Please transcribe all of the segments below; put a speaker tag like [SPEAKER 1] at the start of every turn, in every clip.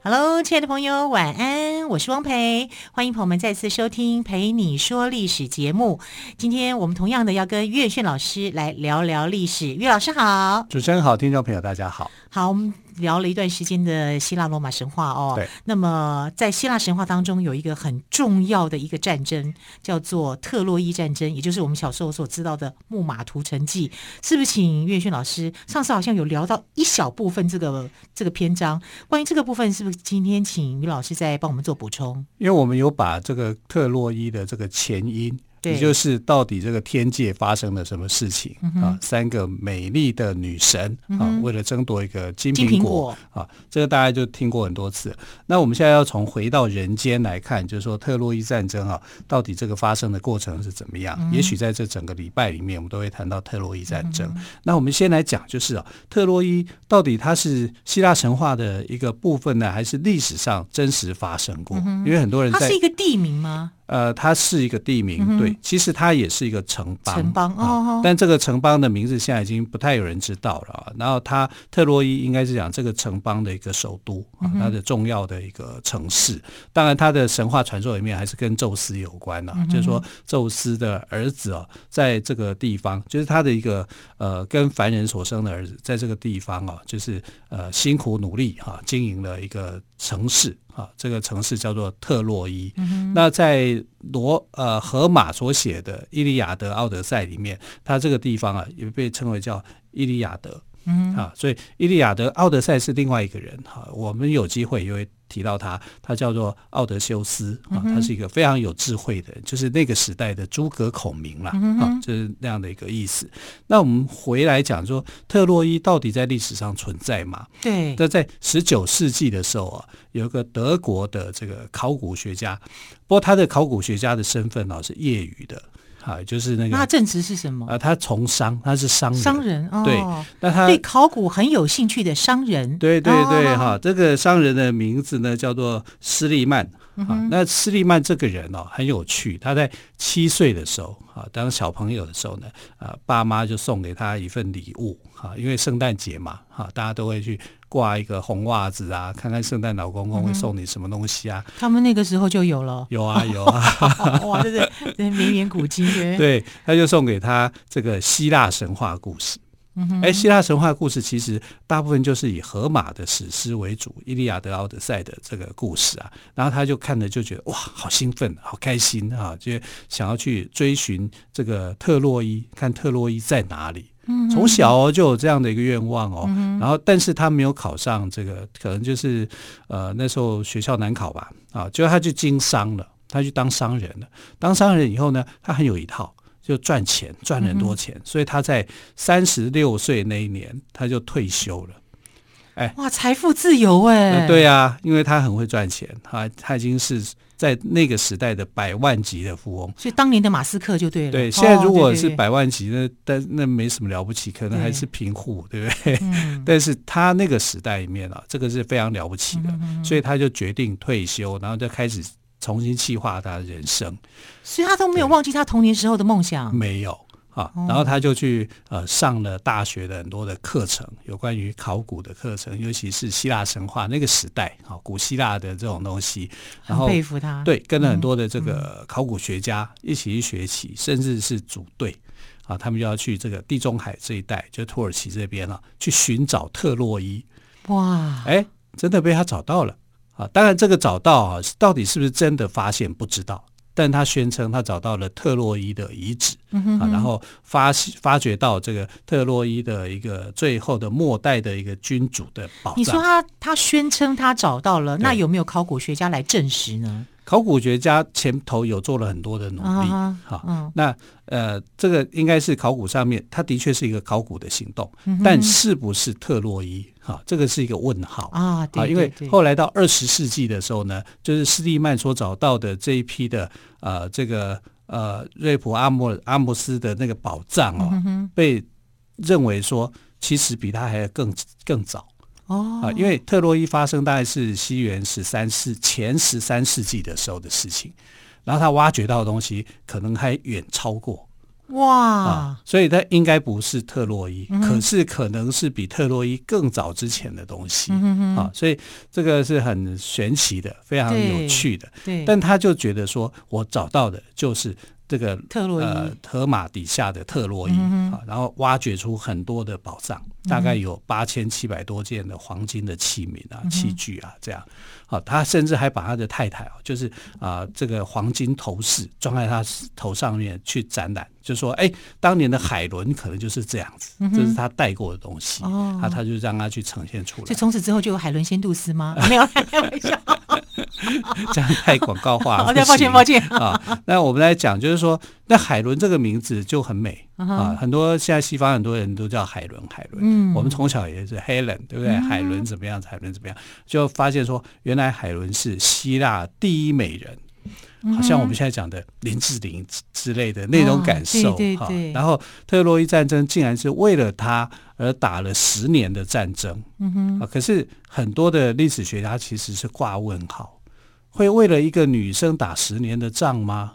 [SPEAKER 1] Hello，亲爱的朋友，晚安，我是汪培，欢迎朋友们再次收听《陪你说历史》节目。今天我们同样的要跟岳炫老师来聊聊历史。岳老师好，
[SPEAKER 2] 主持人好，听众朋友大家好。
[SPEAKER 1] 好，我们聊了一段时间的希腊罗马神话哦。
[SPEAKER 2] 对。
[SPEAKER 1] 那么在希腊神话当中，有一个很重要的一个战争，叫做特洛伊战争，也就是我们小时候所知道的木马屠城记。是不是请岳轩老师？上次好像有聊到一小部分这个这个篇章，关于这个部分，是不是今天请于老师再帮我们做补充？
[SPEAKER 2] 因为我们有把这个特洛伊的这个前因。也就是到底这个天界发生了什么事情、嗯、啊？三个美丽的女神啊，嗯、为了争夺一个金苹果，啊，这个大家就听过很多次。那我们现在要从回到人间来看，就是说特洛伊战争啊，到底这个发生的过程是怎么样？嗯、也许在这整个礼拜里面，我们都会谈到特洛伊战争。嗯、那我们先来讲，就是啊，特洛伊到底它是希腊神话的一个部分呢，还是历史上真实发生过？
[SPEAKER 1] 嗯、
[SPEAKER 2] 因为很多人在，
[SPEAKER 1] 它是一个地名吗？
[SPEAKER 2] 呃，它是一个地名，嗯、对，其实它也是一个城邦。
[SPEAKER 1] 城邦哦，哦，
[SPEAKER 2] 但这个城邦的名字现在已经不太有人知道了。然后它特洛伊应该是讲这个城邦的一个首都啊，它的重要的一个城市。嗯、当然，它的神话传说里面还是跟宙斯有关的，嗯、就是说宙斯的儿子啊，在这个地方，就是他的一个呃跟凡人所生的儿子，在这个地方啊，就是呃辛苦努力哈、啊，经营了一个城市。啊，这个城市叫做特洛伊。嗯、那在罗呃荷马所写的《伊利亚德》《奥德赛》里面，它这个地方啊也被称为叫伊利亚德。嗯，啊，所以《伊利亚德》《奥德赛》是另外一个人。哈、啊，我们有机会也会。提到他，他叫做奥德修斯啊，他是一个非常有智慧的人，就是那个时代的诸葛孔明啦，啊，就是那样的一个意思。那我们回来讲说，特洛伊到底在历史上存在吗？
[SPEAKER 1] 对。
[SPEAKER 2] 那在十九世纪的时候啊，有一个德国的这个考古学家，不过他的考古学家的身份啊是业余的。啊，就是那个，
[SPEAKER 1] 那他正职是什么？
[SPEAKER 2] 啊，他从商，他是商人。
[SPEAKER 1] 商人，哦、
[SPEAKER 2] 对，那他
[SPEAKER 1] 对考古很有兴趣的商人。
[SPEAKER 2] 对对对，哈、哦，这个商人的名字呢叫做斯利曼。啊、那斯利曼这个人哦很有趣，他在七岁的时候啊，当小朋友的时候呢，啊，爸妈就送给他一份礼物啊，因为圣诞节嘛，哈，大家都会去。挂一个红袜子啊，看看圣诞老公公会送你什么东西啊？
[SPEAKER 1] 他们那个时候就有了，
[SPEAKER 2] 有啊 有啊，
[SPEAKER 1] 哇，这是名言古今 对。
[SPEAKER 2] 对，他就送给他这个希腊神话故事。哎、嗯哼，希腊神话故事其实大部分就是以荷马的史诗为主，《伊利亚德》《奥德赛》的这个故事啊。然后他就看着就觉得哇，好兴奋，好开心啊，就想要去追寻这个特洛伊，看特洛伊在哪里。从小就有这样的一个愿望哦，然后但是他没有考上这个，可能就是呃那时候学校难考吧，啊，就他就经商了，他去当商人了。当商人以后呢，他很有一套，就赚钱，赚很多钱，所以他在三十六岁那一年他就退休了。哎，
[SPEAKER 1] 哇，财富自由哎，
[SPEAKER 2] 对啊，因为他很会赚钱，他他已经是。在那个时代的百万级的富翁，
[SPEAKER 1] 所以当年的马斯克就对了。
[SPEAKER 2] 对，现在如果是百万级，那但那没什么了不起，可能还是贫户，对，对不对？嗯、但是他那个时代里面啊，这个是非常了不起的，所以他就决定退休，然后就开始重新计划他的人生。
[SPEAKER 1] 所以他都没有忘记他童年时候的梦想，
[SPEAKER 2] 没有。啊，然后他就去呃上了大学的很多的课程，有关于考古的课程，尤其是希腊神话那个时代啊，古希腊的这种东西。然后
[SPEAKER 1] 很佩服他。
[SPEAKER 2] 对，跟了很多的这个考古学家一起去学习，嗯、甚至是组队啊，他们就要去这个地中海这一带，就土耳其这边啊，去寻找特洛伊。哇，哎，真的被他找到了啊！当然，这个找到啊，到底是不是真的发现，不知道。但他宣称他找到了特洛伊的遗址，嗯、哼哼啊，然后发发掘到这个特洛伊的一个最后的末代的一个君主的宝藏。
[SPEAKER 1] 你说他他宣称他找到了，那有没有考古学家来证实呢？
[SPEAKER 2] 考古学家前头有做了很多的努力，啊、那呃，这个应该是考古上面，它的确是一个考古的行动，嗯、但是不是特洛伊？啊，这个是一个问号啊！对，因为后来到二十世纪的时候呢，就是施蒂曼所找到的这一批的呃，这个呃瑞普阿莫阿莫斯的那个宝藏哦，
[SPEAKER 1] 嗯、
[SPEAKER 2] 被认为说其实比他还要更更早
[SPEAKER 1] 哦
[SPEAKER 2] 啊，因为特洛伊发生大概是西元十三世前十三世纪的时候的事情，然后他挖掘到的东西可能还远超过。
[SPEAKER 1] 哇、
[SPEAKER 2] 啊！所以它应该不是特洛伊，
[SPEAKER 1] 嗯，
[SPEAKER 2] 可是可能是比特洛伊更早之前的东西，
[SPEAKER 1] 嗯、
[SPEAKER 2] 啊！所以这个是很玄奇的，非常有趣的。
[SPEAKER 1] 对，
[SPEAKER 2] 但他就觉得说，我找到的就是这个
[SPEAKER 1] 特洛伊，
[SPEAKER 2] 呃，荷马底下的特洛伊，
[SPEAKER 1] 嗯、
[SPEAKER 2] 啊，然后挖掘出很多的宝藏，大概有八千七百多件的黄金的器皿啊、
[SPEAKER 1] 嗯、
[SPEAKER 2] 器具啊，这样。好，他甚至还把他的太太啊，就是啊、呃，这个黄金头饰装在他头上面去展览，就说，哎，当年的海伦可能就是这样子，嗯、这是他带过的东西，
[SPEAKER 1] 哦，
[SPEAKER 2] 他他就让他去呈现出来。
[SPEAKER 1] 所以从此之后就有海伦仙度斯吗？没有，开玩笑，
[SPEAKER 2] 这样太广告化了。
[SPEAKER 1] 抱歉，抱歉
[SPEAKER 2] 啊。那我们来讲，就是说，那海伦这个名字就很美。啊，很多现在西方很多人都叫海伦，海伦。嗯，我们从小也是 Helen，对不对？嗯、海伦怎么样？海伦怎么样？就发现说，原来海伦是希腊第一美人，嗯、好像我们现在讲的林志玲之类的那种感受。
[SPEAKER 1] 哦、对对对。
[SPEAKER 2] 然后特洛伊战争竟然是为了她而打了十年的战争。嗯哼。啊，可是很多的历史学家其实是挂问号，会为了一个女生打十年的仗吗？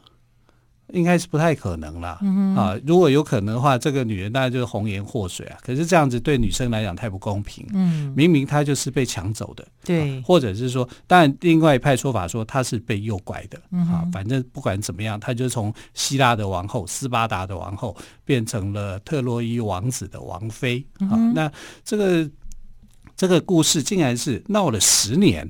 [SPEAKER 2] 应该是不太可能啦，嗯，啊，如果有可能的话，这个女人当然就是红颜祸水啊。可是这样子对女生来讲太不公平，嗯，明明她就是被抢走的，
[SPEAKER 1] 对，
[SPEAKER 2] 啊，或者是说，当然另外一派说法说她是被诱拐的，
[SPEAKER 1] 嗯，
[SPEAKER 2] 啊，反正不管怎么样，她就从希腊的王后斯巴达的王后变成了特洛伊王子的王妃，啊，嗯，那这个这个故事竟然是闹了十年。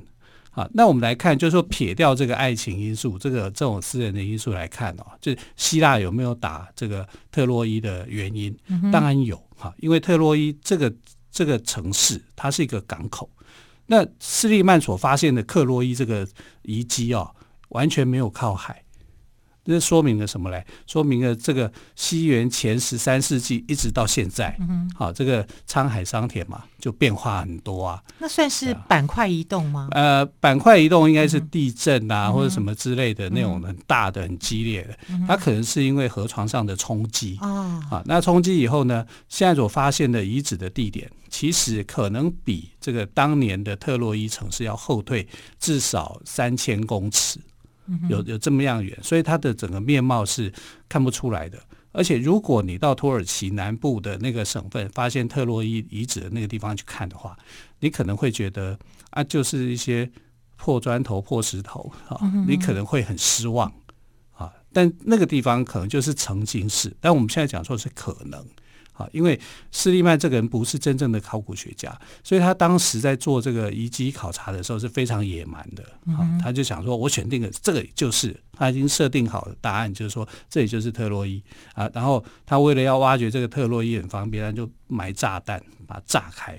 [SPEAKER 2] 啊，那我们来看，就是说撇掉这个爱情因素，这个这种私人的因素来看哦，就希腊有没有打这个特洛伊的原因，嗯、当然有哈，因为特洛伊这个这个城市它是一个港口，那斯利曼所发现的克洛伊这个遗迹哦，完全没有靠海。这说明了什么嘞？说明了这个西元前十三世纪一直到现在，嗯，好，这个沧海桑田嘛，就变化很多啊。
[SPEAKER 1] 那算是板块移动吗？
[SPEAKER 2] 呃，板块移动应该是地震啊，嗯、或者什么之类的那种很大的、很激烈的。嗯、它可能是因为河床上的冲击啊。啊，那冲击以后呢，现在所发现的遗址的地点，其实可能比这个当年的特洛伊城市要后退至少三千公尺。有有这么样远，所以它的整个面貌是看不出来的。而且，如果你到土耳其南部的那个省份，发现特洛伊遗址的那个地方去看的话，你可能会觉得啊，就是一些破砖头、破石头啊，你可能会很失望啊。但那个地方可能就是曾经是，但我们现在讲说是可能。啊，因为斯利曼这个人不是真正的考古学家，所以他当时在做这个遗迹考察的时候是非常野蛮的。啊，他就想说，我选定了这个就是，他已经设定好的答案，就是说这里就是特洛伊啊。然后他为了要挖掘这个特洛伊很方便，他就埋炸弹把它炸开，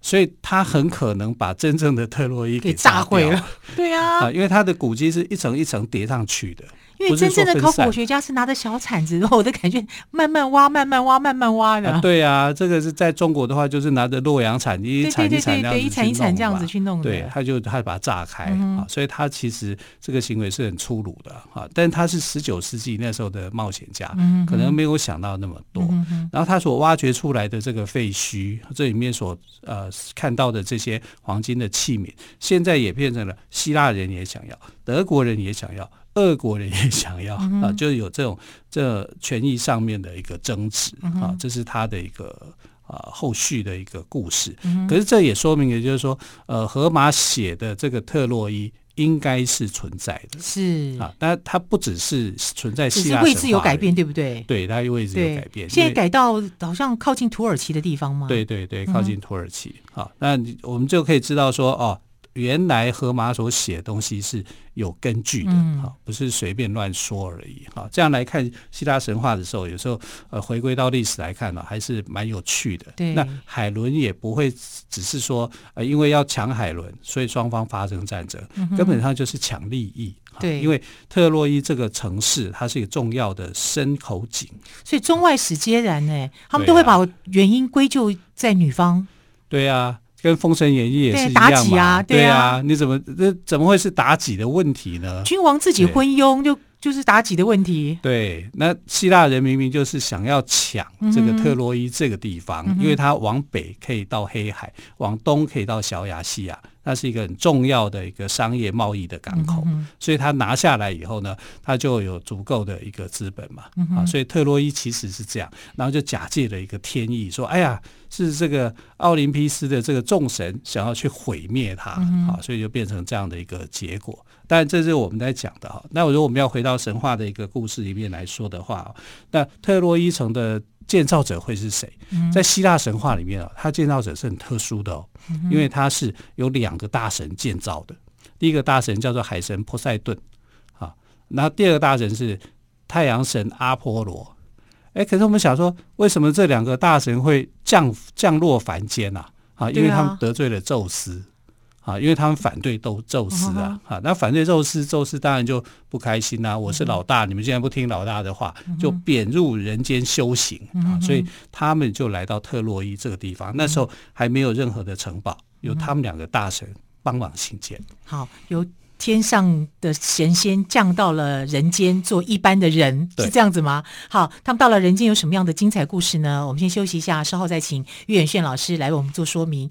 [SPEAKER 2] 所以他很可能把真正的特洛伊给炸毁了。
[SPEAKER 1] 对啊，
[SPEAKER 2] 啊，因为他的古迹是一层一层叠上去的。
[SPEAKER 1] 因为真正的考古学家是拿着小铲子，我的感觉慢慢挖、慢慢挖、慢慢挖的。
[SPEAKER 2] 啊对啊，这个是在中国的话，就是拿着洛阳铲一铲一铲这样子
[SPEAKER 1] 一铲一铲这样子去弄的。
[SPEAKER 2] 对，他就他把它炸开、嗯、啊，所以他其实这个行为是很粗鲁的啊。但他是十九世纪那时候的冒险家、嗯，可能没有想到那么多。嗯、然后他所挖掘出来的这个废墟，这里面所呃看到的这些黄金的器皿，现在也变成了希腊人也想要，德国人也想要。俄国人也想要、嗯、啊，就有这种这权益上面的一个争执、嗯、啊，这是他的一个啊后续的一个故事、嗯。可是这也说明，也就是说，呃，荷马写的这个特洛伊应该是存在的，
[SPEAKER 1] 是
[SPEAKER 2] 啊，但它不只是存在希腊，只是
[SPEAKER 1] 位置有改变，对不对？
[SPEAKER 2] 对，它位置有改变，
[SPEAKER 1] 现在改到好像靠近土耳其的地方吗？
[SPEAKER 2] 对对对，靠近土耳其。好、嗯，那我们就可以知道说，哦。原来荷马所写的东西是有根据的，哈，不是随便乱说而已，哈。这样来看希腊神话的时候，有时候呃回归到历史来看呢，还是蛮有趣的。
[SPEAKER 1] 对，
[SPEAKER 2] 那海伦也不会只是说呃因为要抢海伦，所以双方发生战争，根本上就是抢利益。
[SPEAKER 1] 对，
[SPEAKER 2] 因为特洛伊这个城市，它是一个重要的牲口井，
[SPEAKER 1] 所以中外史皆然呢，他们都会把原因归咎在女方。
[SPEAKER 2] 对啊。跟《封神演义》也是一样嘛，
[SPEAKER 1] 啊对啊，
[SPEAKER 2] 对啊，你怎么这怎么会是妲己的问题呢？
[SPEAKER 1] 君王自己昏庸，就就是妲己的问题。
[SPEAKER 2] 对，那希腊人明明就是想要抢这个特洛伊这个地方，嗯、因为它往北可以到黑海，往东可以到小亚细亚。它是一个很重要的一个商业贸易的港口，嗯、所以他拿下来以后呢，他就有足够的一个资本嘛，嗯、啊，所以特洛伊其实是这样，然后就假借了一个天意，说，哎呀，是这个奥林匹斯的这个众神想要去毁灭他，嗯、啊，所以就变成这样的一个结果。但这是我们在讲的哈。那如果我们要回到神话的一个故事里面来说的话，那特洛伊城的。建造者会是谁？在希腊神话里面啊，他建造者是很特殊的哦，因为他是有两个大神建造的。第一个大神叫做海神波塞顿，啊，然后第二个大神是太阳神阿波罗。哎，可是我们想说，为什么这两个大神会降降落凡间啊？啊，因为他们得罪了宙斯。啊，因为他们反对都宙斯啊，啊，那反对宙斯，宙斯当然就不开心啦、啊。我是老大，你们竟然不听老大的话，就贬入人间修行啊。所以他们就来到特洛伊这个地方。那时候还没有任何的城堡，由他们两个大神帮忙兴建。
[SPEAKER 1] 好，由天上的神仙降到了人间做一般的人，是这样子吗？好，他们到了人间有什么样的精彩故事呢？我们先休息一下，稍后再请岳远炫老师来为我们做说明。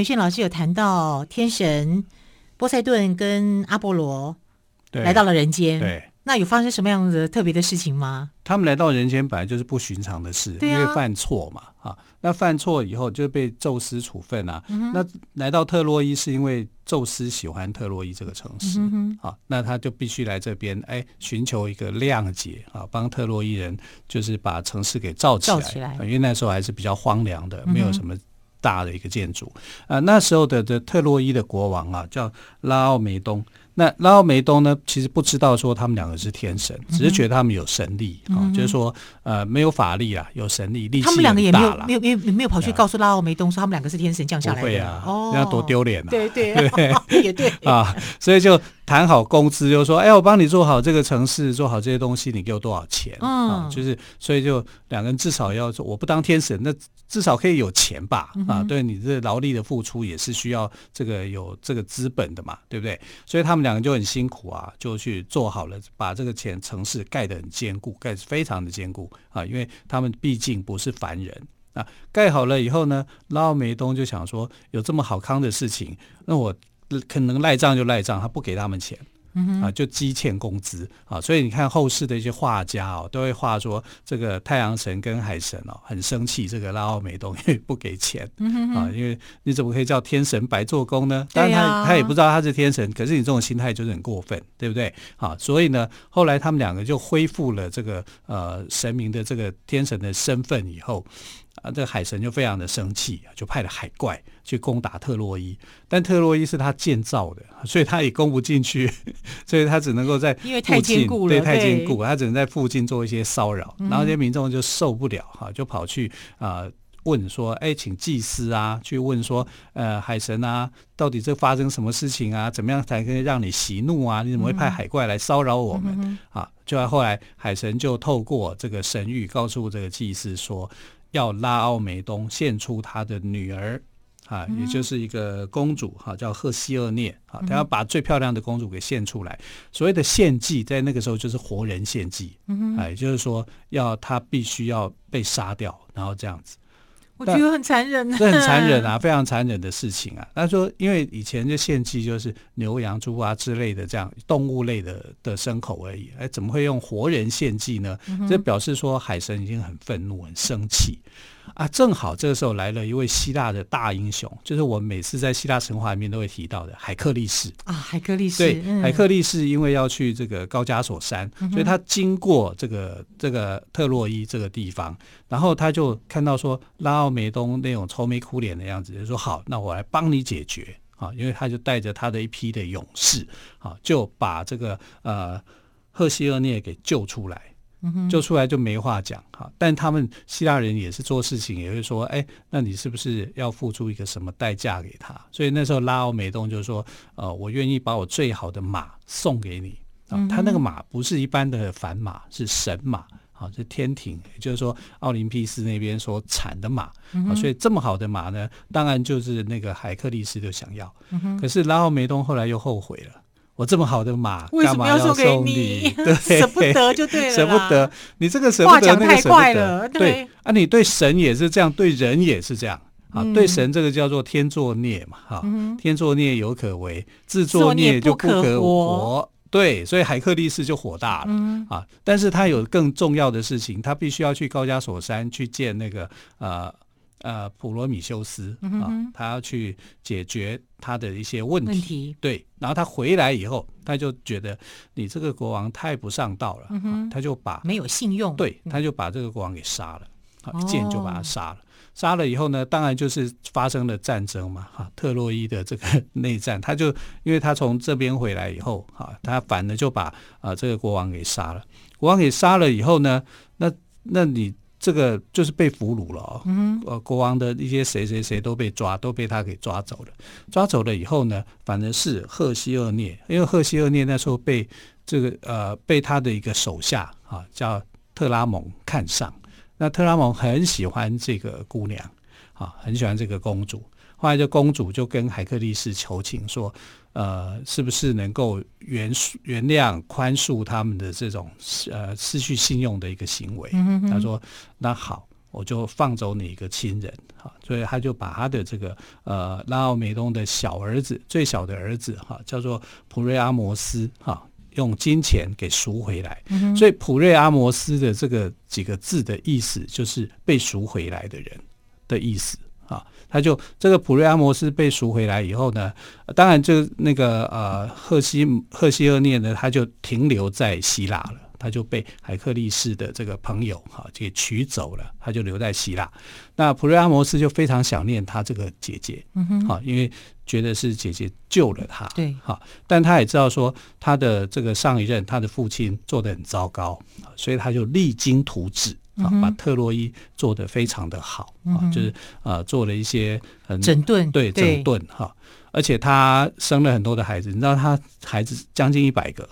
[SPEAKER 1] 远炫老师有谈到天神波塞顿跟阿波罗来到了人间，对，那有发生什么样的特别的事情吗？
[SPEAKER 2] 他们来到人间本来就是不寻常的事，啊、因为犯错嘛，啊，那犯错以后就被宙斯处分啊。嗯、那来到特洛伊是因为宙斯喜欢特洛伊这个城市，嗯、啊，那他就必须来这边，哎，寻求一个谅解啊，帮特洛伊人就是把城市给造起来，造起来，因为那时候还是比较荒凉的，没有什么。大的一个建筑啊，那时候的的特洛伊的国王啊，叫拉奥梅东。那拉奥梅东呢，其实不知道说他们两个是天神，只是觉得他们有神力啊、嗯，就是说呃没有法力啊，有神力，力气大。他们两个也没有没有没有没有跑去告诉拉奥梅东说他们两个是天神降下来的。不会啊，
[SPEAKER 1] 哦，
[SPEAKER 2] 那多丢脸啊！
[SPEAKER 1] 对对对，也对
[SPEAKER 2] 啊，所以就。谈好工资，就说：“哎，我帮你做好这个城市，做好这些东西，你给我多少钱？”嗯，啊、就是，所以就两个人至少要说，我不当天使，那至少可以有钱吧？嗯、啊，对你这劳力的付出也是需要这个有这个资本的嘛，对不对？所以他们两个就很辛苦啊，就去做好了，把这个钱城市盖得很坚固，盖得非常的坚固啊，因为他们毕竟不是凡人啊。盖好了以后呢，拉奥梅东就想说，有这么好康的事情，那我。可能赖账就赖账，他不给他们钱，嗯、啊，就积欠工资啊。所以你看后世的一些画家哦，都会画说这个太阳神跟海神哦很生气，这个拉奥美东因为不给钱、嗯、啊，因为你怎么可以叫天神白做工呢？当然他、啊、他也不知道他是天神，可是你这种心态就是很过分，对不对？啊，所以呢，后来他们两个就恢复了这个呃神明的这个天神的身份以后。啊，这个海神就非常的生气，就派了海怪去攻打特洛伊，但特洛伊是他建造的，所以他也攻不进去，所以他只能够在附近，
[SPEAKER 1] 因为太坚固了，
[SPEAKER 2] 对，太坚固，他只能在附近做一些骚扰，然后这些民众就受不了哈，就跑去啊、呃、问说，哎，请祭司啊去问说，呃，海神啊，到底这发生什么事情啊？怎么样才可以让你息怒啊？你怎么会派海怪来骚扰我们、嗯、啊？就在后来，海神就透过这个神谕告诉这个祭司说。要拉奥梅东献出他的女儿啊，也就是一个公主哈，叫赫西厄涅啊，她要把最漂亮的公主给献出来。所谓的献祭，在那个时候就是活人献祭，啊，也就是说要她必须要被杀掉，然后这样子。
[SPEAKER 1] 我觉得很残忍，
[SPEAKER 2] 这很残忍啊，非常残忍的事情啊。他说，因为以前的献祭就是牛羊猪啊之类的这样动物类的的牲口而已，哎，怎么会用活人献祭呢？这表示说海神已经很愤怒、很生气啊，正好这个时候来了一位希腊的大英雄，就是我每次在希腊神话里面都会提到的海克力士
[SPEAKER 1] 啊，海克力士。
[SPEAKER 2] 对，嗯、海克力士因为要去这个高加索山，嗯、所以他经过这个这个特洛伊这个地方，然后他就看到说拉奥梅东那种愁眉苦脸的样子，就说好，那我来帮你解决啊，因为他就带着他的一批的勇士啊，就把这个呃赫西厄涅给救出来。救出来就没话讲哈，但他们希腊人也是做事情，也会说，哎，那你是不是要付出一个什么代价给他？所以那时候拉奥梅东就说，呃，我愿意把我最好的马送给你啊。他那个马不是一般的凡马，是神马啊，是天庭，也就是说奥林匹斯那边所产的马啊。所以这么好的马呢，当然就是那个海克力斯就想要。可是拉奥梅东后来又后悔了。我这么好的马，为什么要送给你？对，
[SPEAKER 1] 舍不得就对了，
[SPEAKER 2] 舍不得。你这个舍不得，那个舍不
[SPEAKER 1] 得。
[SPEAKER 2] 对啊，你对神也是这样，对人也是这样啊。对神这个叫做天作孽嘛，哈，天作孽犹可为，自作孽就不可活。对，所以海克力士就火大了啊。但是他有更重要的事情，他必须要去高加索山去见那个呃。呃，普罗米修斯啊，他要去解决他的一些问题。问题对，然后他回来以后，他就觉得你这个国王太不上道了，他就把没
[SPEAKER 1] 有信用，
[SPEAKER 2] 对，他就把这个国王给杀了，啊、一剑就把他杀了。哦、杀了以后呢，当然就是发生了战争嘛，哈、啊，特洛伊的这个内战，他就因为他从这边回来以后，哈、啊，他反而就把啊这个国王给杀了。国王给杀了以后呢，那那你。这个就是被俘虏了哦，嗯、呃，国王的一些谁谁谁都被抓，都被他给抓走了。抓走了以后呢，反正是赫西厄涅，因为赫西厄涅那时候被这个呃被他的一个手下啊叫特拉蒙看上，那特拉蒙很喜欢这个姑娘啊，很喜欢这个公主。后来，这公主就跟海克力士求情说。呃，是不是能够原原谅宽恕他们的这种呃失去信用的一个行为？嗯、他说：“那好，我就放走你一个亲人。”哈，所以他就把他的这个呃拉奥梅东的小儿子，最小的儿子哈，叫做普瑞阿摩斯哈，用金钱给赎回来。嗯、所以普瑞阿摩斯的这个几个字的意思，就是被赎回来的人的意思。啊，他就这个普瑞阿摩斯被赎回来以后呢，当然就那个呃赫西赫西厄涅呢，他就停留在希腊了，他就被海克力士的这个朋友哈给取走了，他就留在希腊。那普瑞阿摩斯就非常想念他这个姐姐，嗯哼，好，因为觉得是姐姐救了他，对，好，但他也知道说他的这个上一任他的父亲做的很糟糕，所以他就励精图治。啊，把特洛伊做得非常的好啊，就是啊，做了一些很
[SPEAKER 1] 整顿，
[SPEAKER 2] 对，整顿哈，而且他生了很多的孩子，你知道他孩子将近一百个。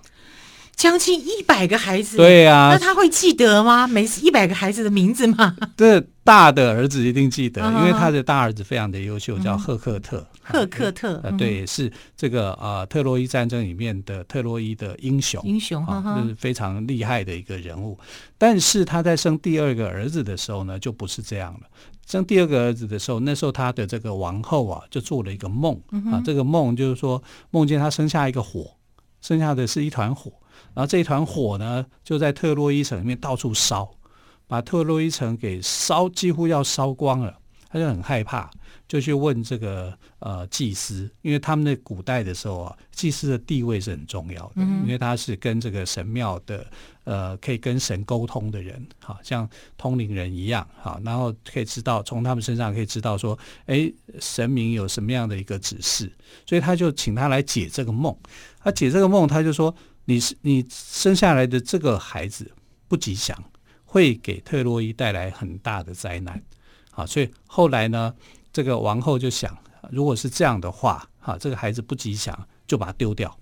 [SPEAKER 1] 将近一百个孩子，
[SPEAKER 2] 对呀、啊，
[SPEAKER 1] 那他会记得吗？每一百个孩子的名字吗？
[SPEAKER 2] 这大的儿子一定记得，因为他的大儿子非常的优秀，叫赫克特。
[SPEAKER 1] 赫克特，
[SPEAKER 2] 啊，对，是这个啊，特洛伊战争里面的特洛伊的英雄，
[SPEAKER 1] 英雄哈，
[SPEAKER 2] 就是非常厉害的一个人物。但是他在生第二个儿子的时候呢，就不是这样了。生第二个儿子的时候，那时候他的这个王后啊，就做了一个梦啊，这个梦就是说梦见他生下一个火，生下的是一团火。然后这一团火呢，就在特洛伊城里面到处烧，把特洛伊城给烧几乎要烧光了。他就很害怕，就去问这个呃祭司，因为他们在古代的时候啊，祭司的地位是很重要的，嗯、因为他是跟这个神庙的呃可以跟神沟通的人，好像通灵人一样，好，然后可以知道从他们身上可以知道说，哎，神明有什么样的一个指示，所以他就请他来解这个梦。他解这个梦，他就说。你是你生下来的这个孩子不吉祥，会给特洛伊带来很大的灾难。啊，所以后来呢，这个王后就想，如果是这样的话，哈，这个孩子不吉祥，就把他丢掉。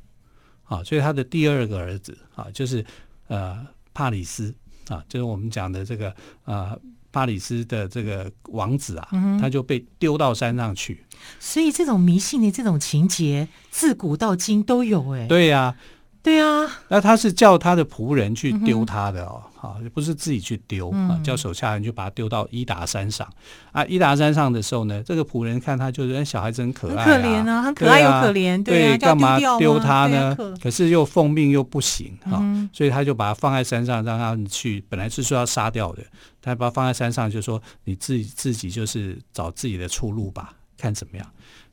[SPEAKER 2] 啊，所以他的第二个儿子啊，就是呃帕里斯啊，就是我们讲的这个呃帕里斯的这个王子啊，他就被丢到山上去。
[SPEAKER 1] 所以这种迷信的这种情节，自古到今都有哎。
[SPEAKER 2] 对呀、啊。
[SPEAKER 1] 对啊，
[SPEAKER 2] 那他是叫他的仆人去丢他的哦，好、嗯哼，不是自己去丢啊，嗯、叫手下人就把他丢到伊达山上啊。伊达山上的时候呢，这个仆人看他就是哎小孩子很可爱、啊，
[SPEAKER 1] 很可怜啊，很可爱又可怜，对，
[SPEAKER 2] 干嘛丢他呢？可是又奉命又不行哈，所以他就把他放在山上，让他们去。本来是说要杀掉的，他把他放在山上，就说你自己自己就是找自己的出路吧，看怎么样。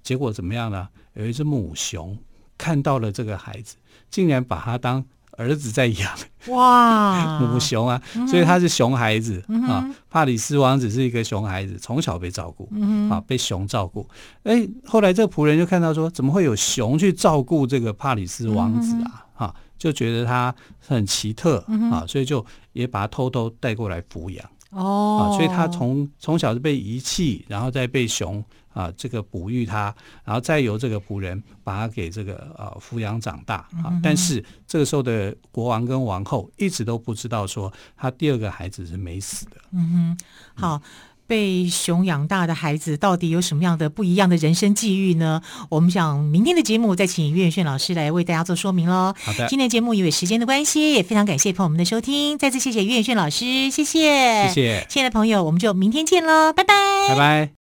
[SPEAKER 2] 结果怎么样呢？有一只母熊看到了这个孩子，竟然把他当儿子在养。哇，母熊啊，所以他是熊孩子、嗯、啊。帕里斯王子是一个熊孩子，从小被照顾，嗯、啊，被熊照顾。哎，后来这个仆人就看到说，怎么会有熊去照顾这个帕里斯王子啊？嗯、啊，就觉得他很奇特、嗯、啊，所以就也把他偷偷带过来抚养。哦，啊，所以他从从小是被遗弃，然后再被熊啊这个哺育他，然后再由这个仆人把他给这个呃抚养长大啊。嗯、但是这个时候的国王跟王后一直都不知道说他第二个孩子是没死的。
[SPEAKER 1] 嗯哼，好。嗯被熊养大的孩子到底有什么样的不一样的人生际遇呢？我们想明天的节目再请岳炫老师来为大家做说明喽。
[SPEAKER 2] 好的，
[SPEAKER 1] 今天节目因为时间的关系，也非常感谢朋友们的收听，再次谢谢岳炫老师，谢谢，
[SPEAKER 2] 谢谢，
[SPEAKER 1] 亲爱的朋友，我们就明天见喽，拜拜，
[SPEAKER 2] 拜拜。